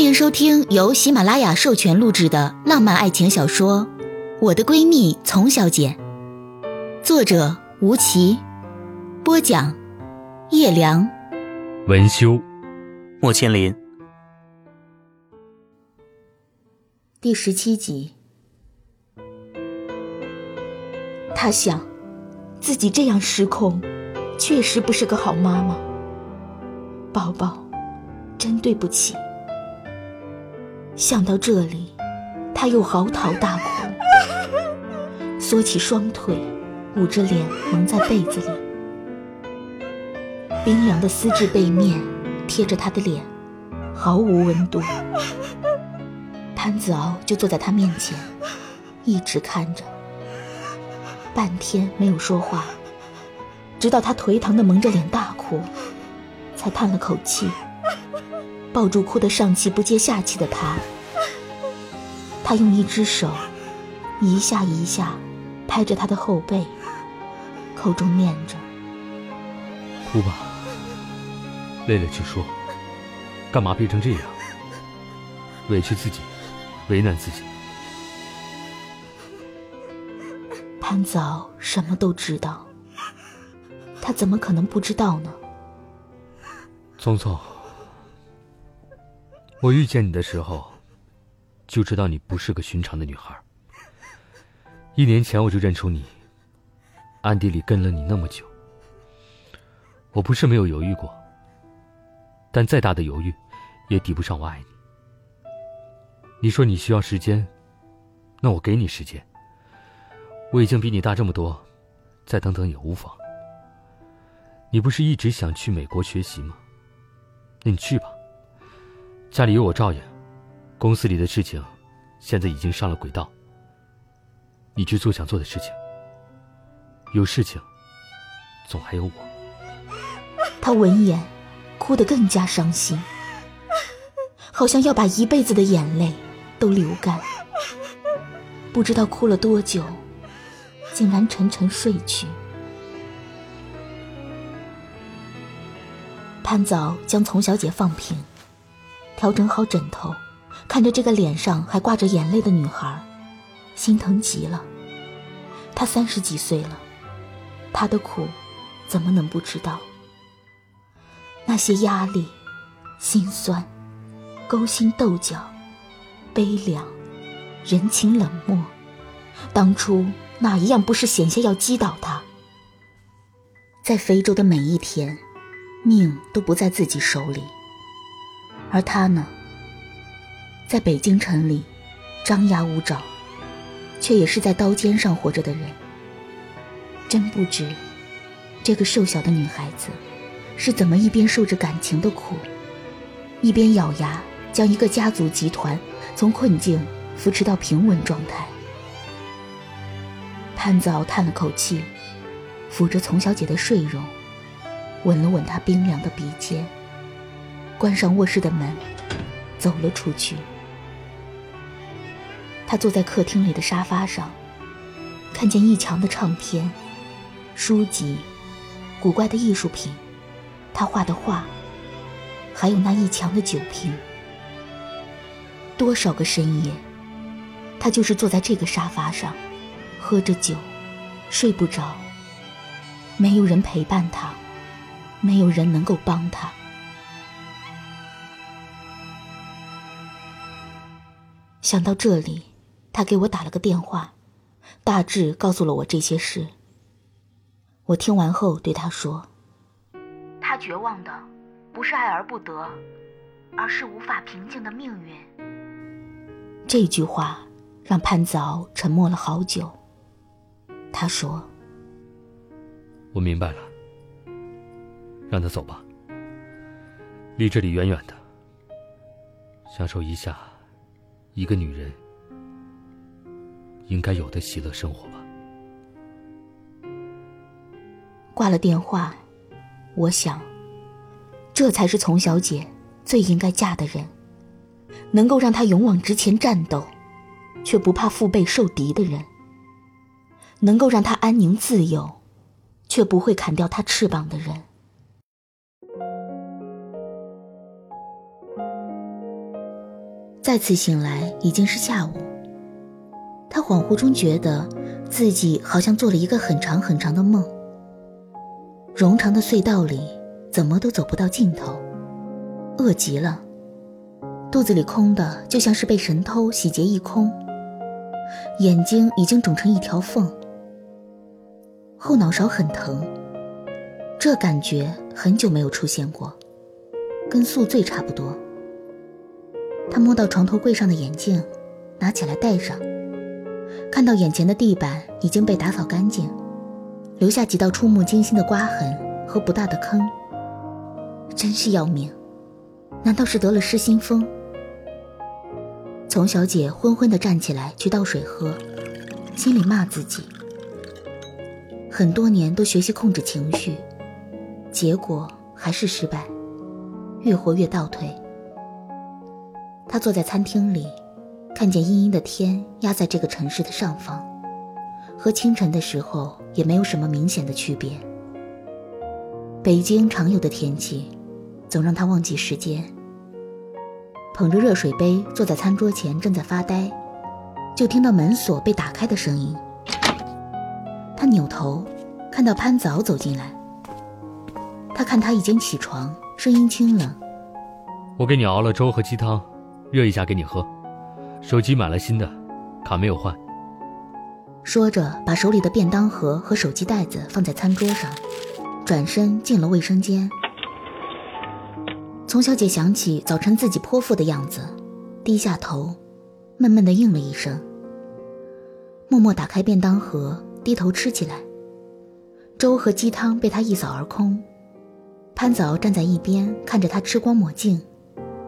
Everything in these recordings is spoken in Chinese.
欢迎收听由喜马拉雅授权录制的浪漫爱情小说《我的闺蜜丛小姐》，作者吴奇，播讲叶良，文修，莫千林。第十七集。他想，自己这样失控，确实不是个好妈妈。宝宝，真对不起。想到这里，他又嚎啕大哭，缩起双腿，捂着脸蒙在被子里。冰凉的丝质被面贴着他的脸，毫无温度。潘子敖就坐在他面前，一直看着，半天没有说话，直到他颓唐的蒙着脸大哭，才叹了口气。抱住哭得上气不接下气的他，他用一只手一下一下拍着他的后背，口中念着：“哭吧，累了就说，干嘛憋成这样？委屈自己，为难自己。”潘早什么都知道，他怎么可能不知道呢？聪聪。我遇见你的时候，就知道你不是个寻常的女孩。一年前我就认出你，暗地里跟了你那么久。我不是没有犹豫过，但再大的犹豫，也抵不上我爱你。你说你需要时间，那我给你时间。我已经比你大这么多，再等等也无妨。你不是一直想去美国学习吗？那你去吧。家里有我照应，公司里的事情现在已经上了轨道。你去做想做的事情，有事情总还有我。他闻言，哭得更加伤心，好像要把一辈子的眼泪都流干。不知道哭了多久，竟然沉沉睡去。潘早将丛小姐放平。调整好枕头，看着这个脸上还挂着眼泪的女孩，心疼极了。她三十几岁了，她的苦怎么能不知道？那些压力、心酸、勾心斗角、悲凉、人情冷漠，当初哪一样不是险些要击倒她？在非洲的每一天，命都不在自己手里。而他呢，在北京城里张牙舞爪，却也是在刀尖上活着的人。真不知这个瘦小的女孩子是怎么一边受着感情的苦，一边咬牙将一个家族集团从困境扶持到平稳状态。潘子敖叹了口气，抚着丛小姐的睡容，吻了吻她冰凉的鼻尖。关上卧室的门，走了出去。他坐在客厅里的沙发上，看见一墙的唱片、书籍、古怪的艺术品，他画的画，还有那一墙的酒瓶。多少个深夜，他就是坐在这个沙发上，喝着酒，睡不着。没有人陪伴他，没有人能够帮他。想到这里，他给我打了个电话，大致告诉了我这些事。我听完后对他说：“他绝望的不是爱而不得，而是无法平静的命运。”这句话让潘子敖沉默了好久。他说：“我明白了，让他走吧，离这里远远的，享受一下。”一个女人应该有的喜乐生活吧。挂了电话，我想，这才是丛小姐最应该嫁的人，能够让她勇往直前战斗，却不怕腹背受敌的人，能够让她安宁自由，却不会砍掉她翅膀的人。再次醒来已经是下午。他恍惚中觉得自己好像做了一个很长很长的梦。冗长的隧道里，怎么都走不到尽头，饿极了，肚子里空的就像是被神偷洗劫一空，眼睛已经肿成一条缝，后脑勺很疼，这感觉很久没有出现过，跟宿醉差不多。他摸到床头柜上的眼镜，拿起来戴上，看到眼前的地板已经被打扫干净。留下几道触目惊心的刮痕和不大的坑，真是要命！难道是得了失心疯？丛小姐昏昏地站起来去倒水喝，心里骂自己：很多年都学习控制情绪，结果还是失败，越活越倒退。他坐在餐厅里，看见阴阴的天压在这个城市的上方。和清晨的时候也没有什么明显的区别。北京常有的天气，总让他忘记时间。捧着热水杯坐在餐桌前，正在发呆，就听到门锁被打开的声音。他扭头，看到潘早走进来。他看他已经起床，声音清冷：“我给你熬了粥和鸡汤，热一下给你喝。手机买了新的，卡没有换。”说着，把手里的便当盒和手机袋子放在餐桌上，转身进了卫生间。丛小姐想起早晨自己泼妇的样子，低下头，闷闷地应了一声，默默打开便当盒，低头吃起来。粥和鸡汤被她一扫而空。潘早站在一边看着她吃光抹净，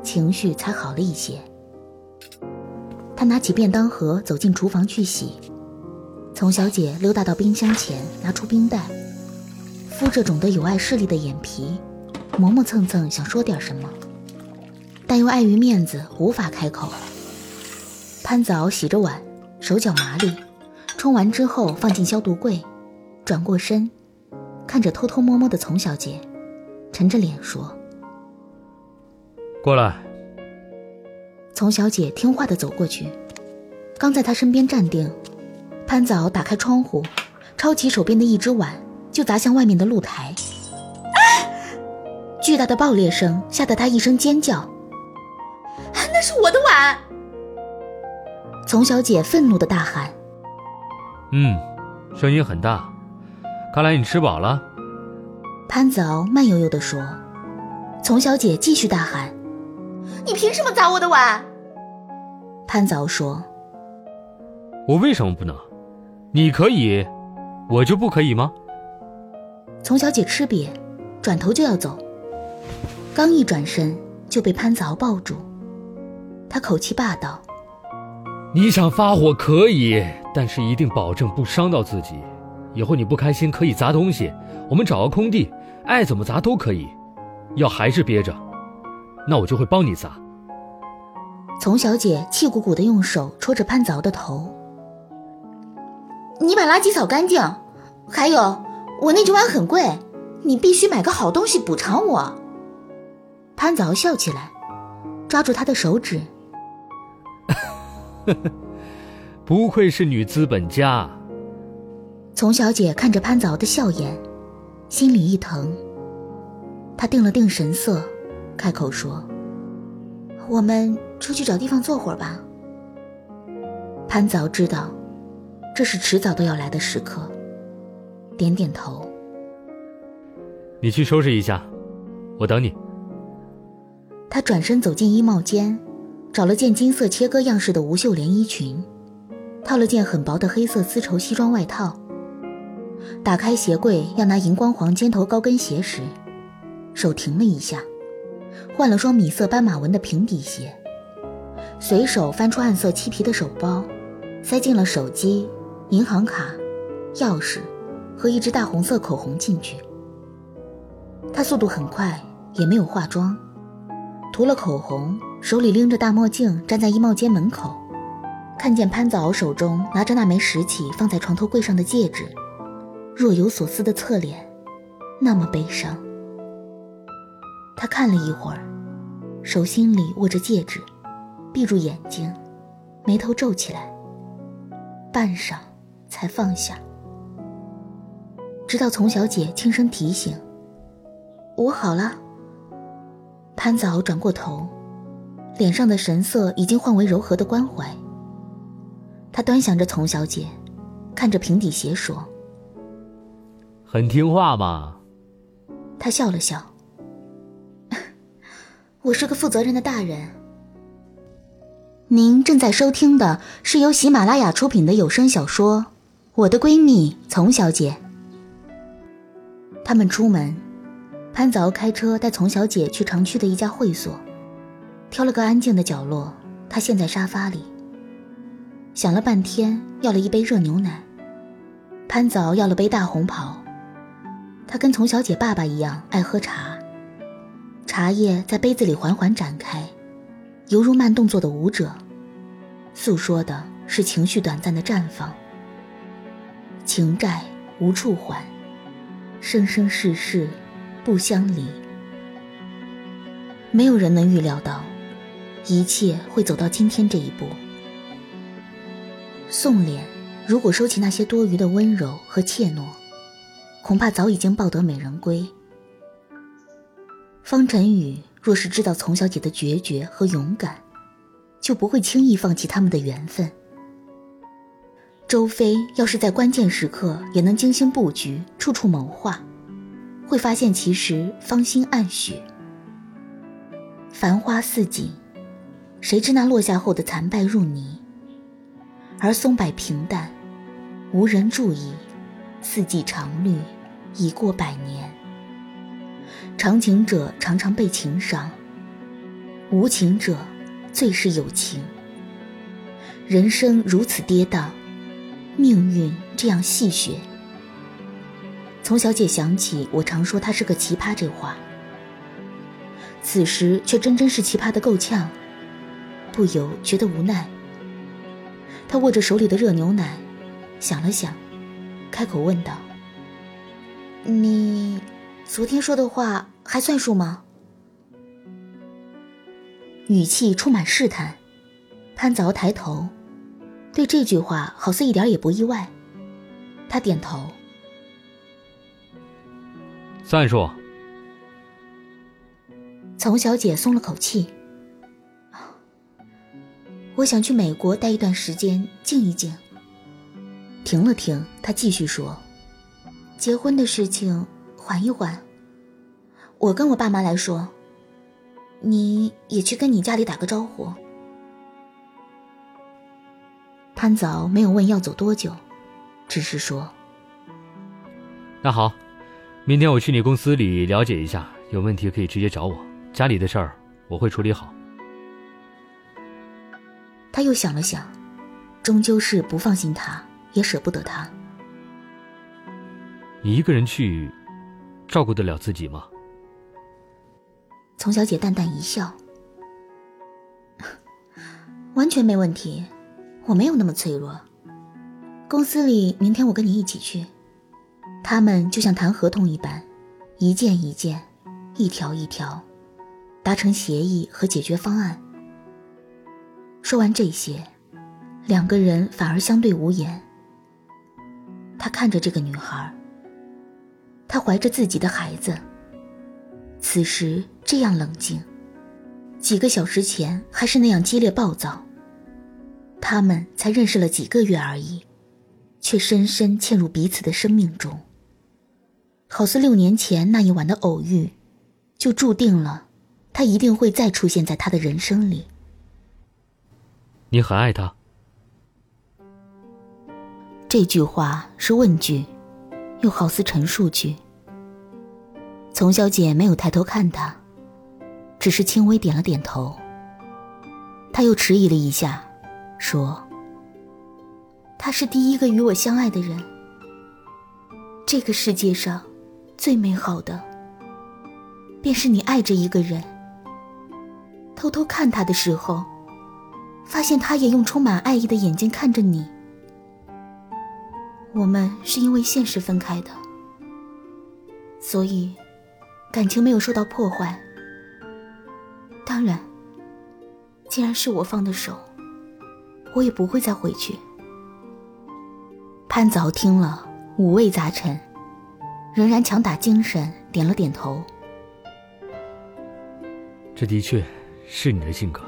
情绪才好了一些。他拿起便当盒走进厨房去洗。丛小姐溜达到冰箱前，拿出冰袋，敷着肿得有碍视力的眼皮，磨磨蹭蹭想说点什么，但又碍于面子无法开口。潘早洗着碗，手脚麻利，冲完之后放进消毒柜，转过身，看着偷偷摸摸的丛小姐，沉着脸说：“过来。”丛小姐听话的走过去，刚在她身边站定。潘早打开窗户，抄起手边的一只碗，就砸向外面的露台。巨大的爆裂声吓得他一声尖叫。那是我的碗！丛小姐愤怒的大喊：“嗯，声音很大，看来你吃饱了。”潘早慢悠悠的说。丛小姐继续大喊：“你凭什么砸我的碗？”潘凿说：“我为什么不能？”你可以，我就不可以吗？丛小姐吃瘪，转头就要走，刚一转身就被潘子豪抱住。他口气霸道：“你想发火可以，但是一定保证不伤到自己。以后你不开心可以砸东西，我们找个空地，爱怎么砸都可以。要还是憋着，那我就会帮你砸。”丛小姐气鼓鼓的用手戳着潘子豪的头。你把垃圾扫干净，还有我那只碗很贵，你必须买个好东西补偿我。潘子豪笑起来，抓住他的手指。不愧是女资本家。丛小姐看着潘子豪的笑颜，心里一疼。她定了定神色，开口说：“我们出去找地方坐会儿吧。”潘早知道。这是迟早都要来的时刻。点点头。你去收拾一下，我等你。他转身走进衣帽间，找了件金色切割样式的无袖连衣裙，套了件很薄的黑色丝绸西装外套。打开鞋柜要拿荧光黄尖头高跟鞋时，手停了一下，换了双米色斑马纹的平底鞋。随手翻出暗色漆皮的手包，塞进了手机。银行卡、钥匙和一支大红色口红进去。他速度很快，也没有化妆，涂了口红，手里拎着大墨镜，站在衣帽间门口，看见潘子敖手中拿着那枚拾起放在床头柜上的戒指，若有所思的侧脸，那么悲伤。他看了一会儿，手心里握着戒指，闭住眼睛，眉头皱起来，半晌才放下。直到丛小姐轻声提醒：“我好了。”潘早转过头，脸上的神色已经换为柔和的关怀。他端详着丛小姐，看着平底鞋说：“很听话嘛。”他笑了笑：“我是个负责任的大人。”您正在收听的是由喜马拉雅出品的有声小说《我的闺蜜丛小姐》。他们出门。潘子敖开车带丛小姐去城区的一家会所，挑了个安静的角落，她陷在沙发里，想了半天，要了一杯热牛奶。潘子敖要了杯大红袍，他跟丛小姐爸爸一样爱喝茶，茶叶在杯子里缓缓展开，犹如慢动作的舞者，诉说的是情绪短暂的绽放。情债无处还，生生世世。不相离，没有人能预料到，一切会走到今天这一步。宋濂如果收起那些多余的温柔和怯懦，恐怕早已经抱得美人归。方晨宇若是知道丛小姐的决绝和勇敢，就不会轻易放弃他们的缘分。周飞要是在关键时刻也能精心布局，处处谋划。会发现，其实芳心暗许，繁花似锦，谁知那落下后的残败入泥？而松柏平淡，无人注意，四季常绿，已过百年。长情者常常被情伤，无情者最是有情。人生如此跌宕，命运这样戏谑。从小姐想起我常说她是个奇葩这话，此时却真真是奇葩的够呛，不由觉得无奈。她握着手里的热牛奶，想了想，开口问道：“你昨天说的话还算数吗？”语气充满试探。潘子敖抬头，对这句话好似一点也不意外。他点头。算数。丛小姐松了口气。我想去美国待一段时间，静一静。停了停，她继续说：“结婚的事情缓一缓。我跟我爸妈来说，你也去跟你家里打个招呼。”潘早没有问要走多久，只是说：“那好。”明天我去你公司里了解一下，有问题可以直接找我。家里的事儿我会处理好。他又想了想，终究是不放心他，也舍不得他。你一个人去，照顾得了自己吗？丛小姐淡淡一笑，完全没问题，我没有那么脆弱。公司里，明天我跟你一起去。他们就像谈合同一般，一件一件，一条一条，达成协议和解决方案。说完这些，两个人反而相对无言。他看着这个女孩，她怀着自己的孩子，此时这样冷静，几个小时前还是那样激烈暴躁。他们才认识了几个月而已，却深深嵌入彼此的生命中。好似六年前那一晚的偶遇，就注定了，他一定会再出现在他的人生里。你很爱他。这句话是问句，又好似陈述句。丛小姐没有抬头看他，只是轻微点了点头。他又迟疑了一下，说：“他是第一个与我相爱的人。这个世界上。”最美好的，便是你爱着一个人，偷偷看他的时候，发现他也用充满爱意的眼睛看着你。我们是因为现实分开的，所以感情没有受到破坏。当然，既然是我放的手，我也不会再回去。潘子豪听了，五味杂陈，仍然强打精神，点了点头。这的确是你的性格。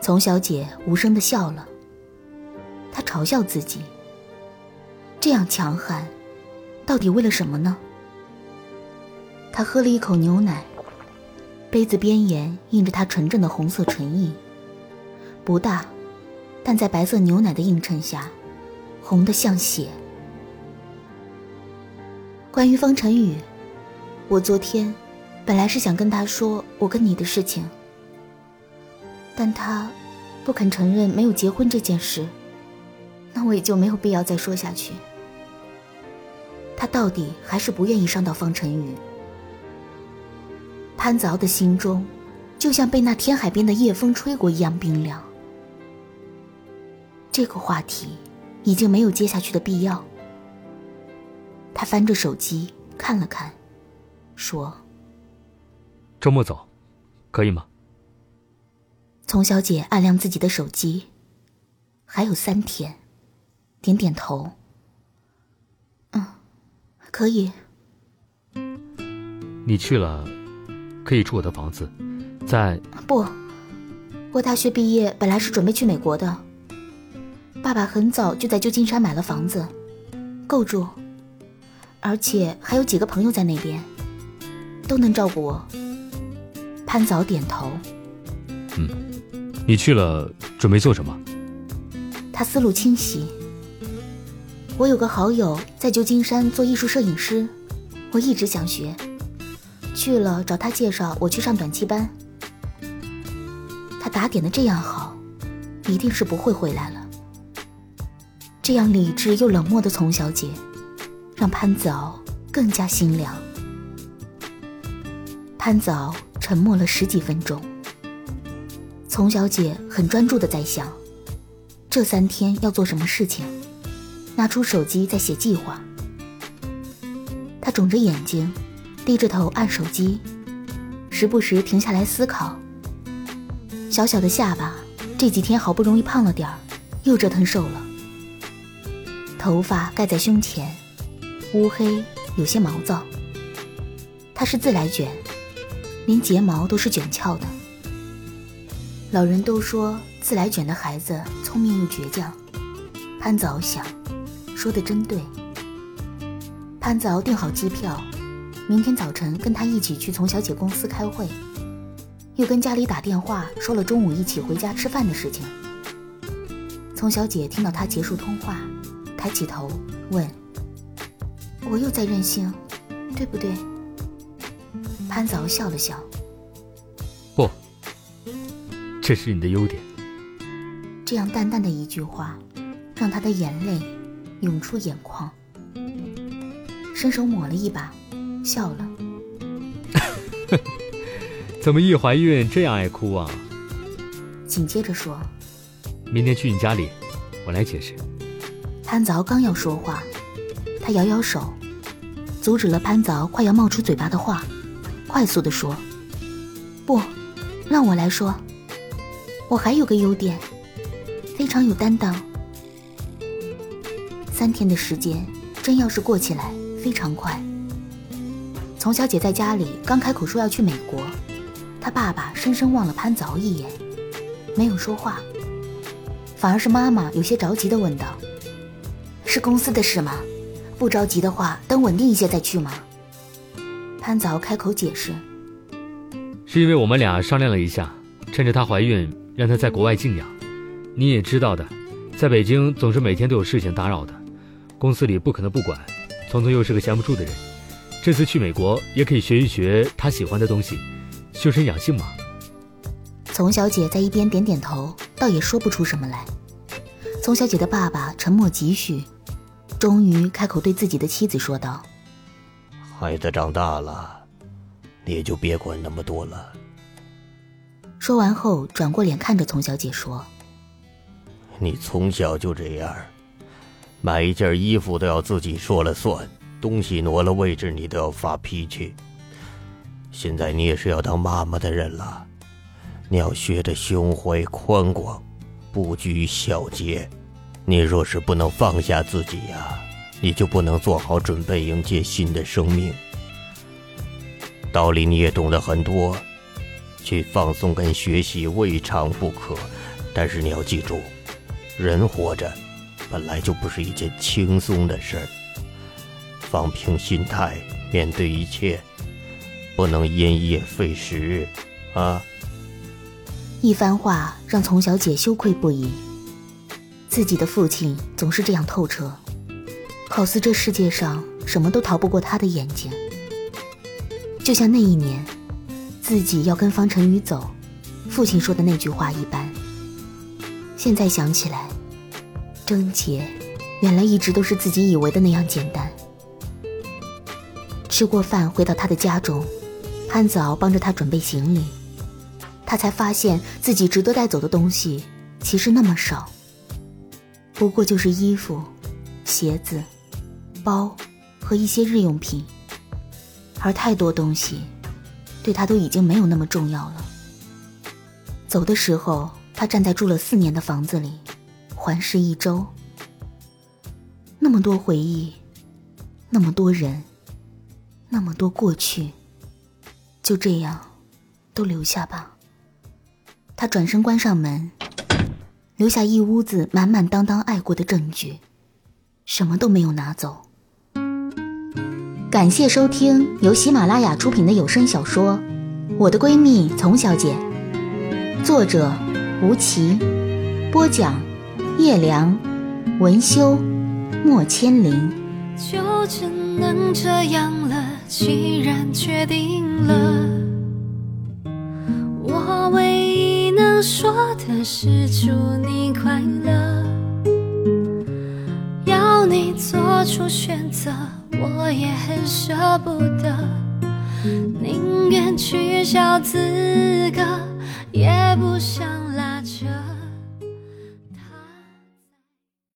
丛小姐无声的笑了，她嘲笑自己，这样强悍，到底为了什么呢？他喝了一口牛奶，杯子边沿印着他纯正的红色唇印，不大，但在白色牛奶的映衬下，红的像血。关于风尘雨，我昨天本来是想跟他说我跟你的事情。但他不肯承认没有结婚这件事，那我也就没有必要再说下去。他到底还是不愿意伤到方晨宇。潘子敖的心中，就像被那天海边的夜风吹过一样冰凉。这个话题已经没有接下去的必要。他翻着手机看了看，说：“周末走，可以吗？”丛小姐按亮自己的手机，还有三天，点点头。嗯，可以。你去了，可以住我的房子，在不，我大学毕业本来是准备去美国的。爸爸很早就在旧金山买了房子，够住，而且还有几个朋友在那边，都能照顾我。潘早点头。嗯。你去了，准备做什么？他思路清晰。我有个好友在旧金山做艺术摄影师，我一直想学。去了找他介绍，我去上短期班。他打点的这样好，一定是不会回来了。这样理智又冷漠的丛小姐，让潘子敖更加心凉。潘子敖沉默了十几分钟。丛小姐很专注的在想，这三天要做什么事情，拿出手机在写计划。他肿着眼睛，低着头按手机，时不时停下来思考。小小的下巴，这几天好不容易胖了点儿，又折腾瘦了。头发盖在胸前，乌黑，有些毛躁。他是自来卷，连睫毛都是卷翘的。老人都说自来卷的孩子聪明又倔强。潘子敖想，说的真对。潘子敖订好机票，明天早晨跟他一起去丛小姐公司开会，又跟家里打电话说了中午一起回家吃饭的事情。丛小姐听到他结束通话，抬起头问：“我又在任性，对不对？”潘子敖笑了笑。不这是你的优点。这样淡淡的一句话，让他的眼泪涌出眼眶，伸手抹了一把，笑了。怎么一怀孕这样爱哭啊？紧接着说：“明天去你家里，我来解释。”潘凿刚要说话，他摇摇手，阻止了潘凿快要冒出嘴巴的话，快速的说：“不，让我来说。”我还有个优点，非常有担当。三天的时间，真要是过起来非常快。丛小姐在家里刚开口说要去美国，她爸爸深深望了潘子敖一眼，没有说话，反而是妈妈有些着急的问道：“是公司的事吗？不着急的话，等稳定一些再去吗？”潘子敖开口解释：“是因为我们俩商量了一下，趁着她怀孕。”让她在国外静养，你也知道的，在北京总是每天都有事情打扰的，公司里不可能不管。聪聪又是个闲不住的人，这次去美国也可以学一学他喜欢的东西，修身养性嘛。丛小姐在一边点点头，倒也说不出什么来。丛小姐的爸爸沉默几许，终于开口对自己的妻子说道：“孩子长大了，你也就别管那么多了。”说完后，转过脸看着丛小姐说：“你从小就这样，买一件衣服都要自己说了算，东西挪了位置你都要发脾气。现在你也是要当妈妈的人了，你要学的胸怀宽广，不拘小节。你若是不能放下自己呀，你就不能做好准备迎接新的生命。道理你也懂得很多，去放松跟学习未尝不可，但是你要记住，人活着本来就不是一件轻松的事儿。放平心态，面对一切，不能因噎废食，啊！一番话让丛小姐羞愧不已。自己的父亲总是这样透彻，好似这世界上什么都逃不过他的眼睛。就像那一年，自己要跟方晨宇走，父亲说的那句话一般。现在想起来，贞洁原来一直都是自己以为的那样简单。吃过饭回到他的家中，潘子敖帮着他准备行李，他才发现自己值得带走的东西其实那么少，不过就是衣服、鞋子、包和一些日用品。而太多东西，对他都已经没有那么重要了。走的时候，他站在住了四年的房子里，环视一周。那么多回忆，那么多人，那么多过去，就这样，都留下吧。他转身关上门，留下一屋子满满当当爱过的证据，什么都没有拿走。感谢收听由喜马拉雅出品的有声小说《我的闺蜜丛小姐》，作者吴奇，播讲叶良，文修莫千灵。就只能这样了，既然决定了，我唯一能说的是祝你快乐，要你做出选择。我也很舍不得，宁愿取消资格，也不想。